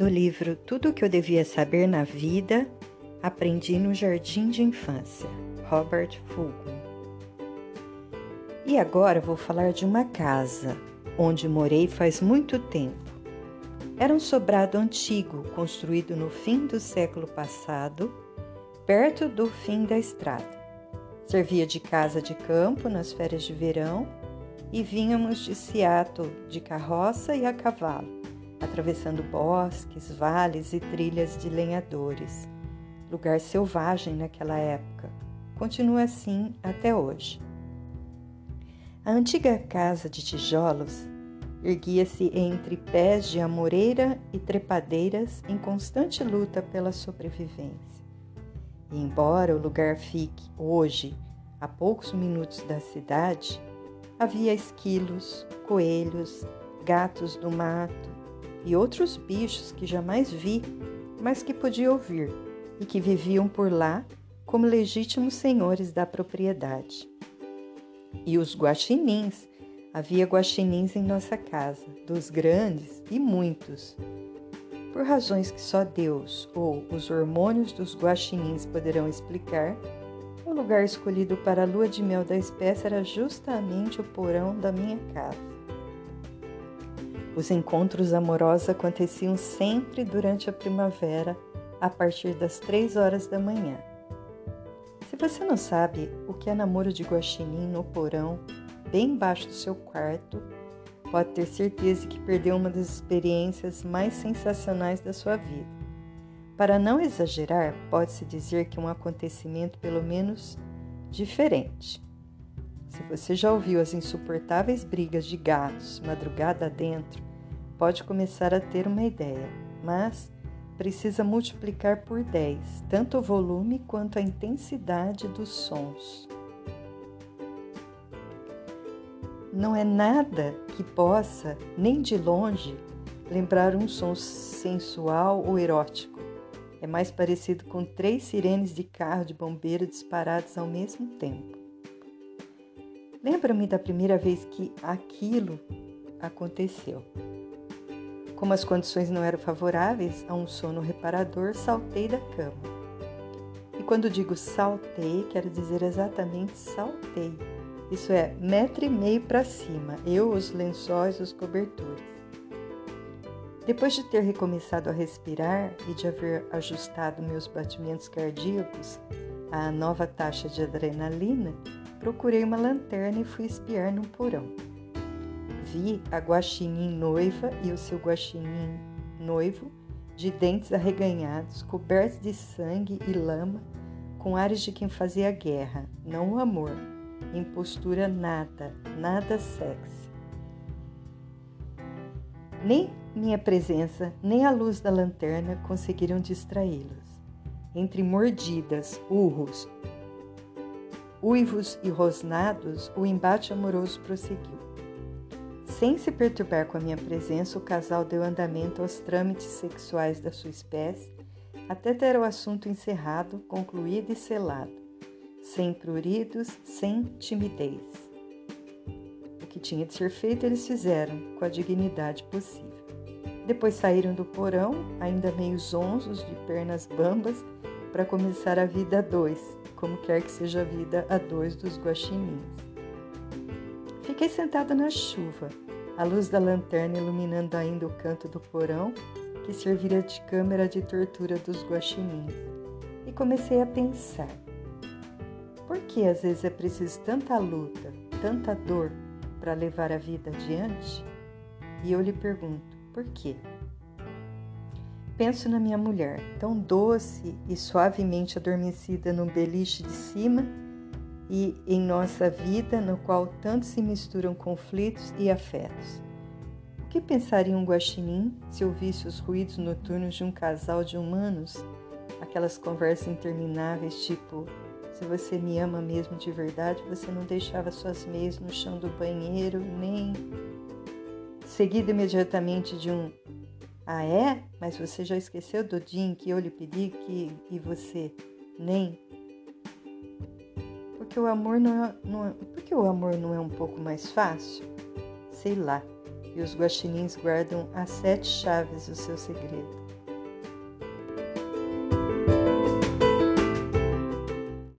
do livro Tudo o que eu devia saber na vida, aprendi no jardim de infância, Robert Fulghum. E agora vou falar de uma casa onde morei faz muito tempo. Era um sobrado antigo, construído no fim do século passado, perto do fim da estrada. Servia de casa de campo nas férias de verão e vínhamos de Seattle de carroça e a cavalo atravessando bosques, vales e trilhas de lenhadores. Lugar selvagem naquela época. Continua assim até hoje. A antiga casa de tijolos erguia-se entre pés de amoreira e trepadeiras em constante luta pela sobrevivência. E embora o lugar fique hoje a poucos minutos da cidade, havia esquilos, coelhos, gatos do mato, e outros bichos que jamais vi, mas que podia ouvir e que viviam por lá como legítimos senhores da propriedade. E os guaxinins, havia guaxinins em nossa casa, dos grandes e muitos. Por razões que só Deus ou os hormônios dos guaxinins poderão explicar, o lugar escolhido para a lua de mel da espécie era justamente o porão da minha casa. Os encontros amorosos aconteciam sempre durante a primavera, a partir das três horas da manhã. Se você não sabe o que é namoro de guaxinim no porão, bem embaixo do seu quarto, pode ter certeza que perdeu uma das experiências mais sensacionais da sua vida. Para não exagerar, pode-se dizer que é um acontecimento pelo menos diferente. Se você já ouviu as insuportáveis brigas de gatos madrugada dentro, pode começar a ter uma ideia, mas precisa multiplicar por 10 tanto o volume quanto a intensidade dos sons. Não é nada que possa, nem de longe, lembrar um som sensual ou erótico. É mais parecido com três sirenes de carro de bombeiro disparadas ao mesmo tempo. Lembra-me da primeira vez que aquilo aconteceu. Como as condições não eram favoráveis a um sono reparador, saltei da cama. E quando digo saltei, quero dizer exatamente saltei. Isso é, metro e meio para cima, eu, os lençóis, os cobertores. Depois de ter recomeçado a respirar e de haver ajustado meus batimentos cardíacos à nova taxa de adrenalina, procurei uma lanterna e fui espiar no porão. Vi a guaxinim noiva e o seu guaxinim noivo, de dentes arreganhados, cobertos de sangue e lama, com ares de quem fazia guerra, não o amor, em postura nada, nada sexy. Nem minha presença, nem a luz da lanterna conseguiram distraí-los. Entre mordidas, urros, uivos e rosnados, o embate amoroso prosseguiu. Sem se perturbar com a minha presença, o casal deu andamento aos trâmites sexuais da sua espécie, até ter o assunto encerrado, concluído e selado, sem pruridos, sem timidez. O que tinha de ser feito eles fizeram, com a dignidade possível. Depois saíram do porão, ainda meio zonzos, de pernas bambas, para começar a vida a dois, como quer que seja a vida a dois dos guaxinins. Fiquei sentada na chuva, a luz da lanterna iluminando ainda o canto do porão, que serviria de câmera de tortura dos guaxinins, e comecei a pensar: por que às vezes é preciso tanta luta, tanta dor para levar a vida adiante? E eu lhe pergunto: por quê? Penso na minha mulher, tão doce e suavemente adormecida no beliche de cima e em nossa vida, no qual tanto se misturam conflitos e afetos. O que pensaria um guaxinim se ouvisse os ruídos noturnos de um casal de humanos? Aquelas conversas intermináveis, tipo: se você me ama mesmo de verdade, você não deixava suas meias no chão do banheiro, nem. Seguido imediatamente de um ah, é? Mas você já esqueceu do dia em que eu lhe pedi que e você nem? Porque o amor não é, não é, porque o amor não é um pouco mais fácil? Sei lá. E os guaxinins guardam as sete chaves do seu segredo.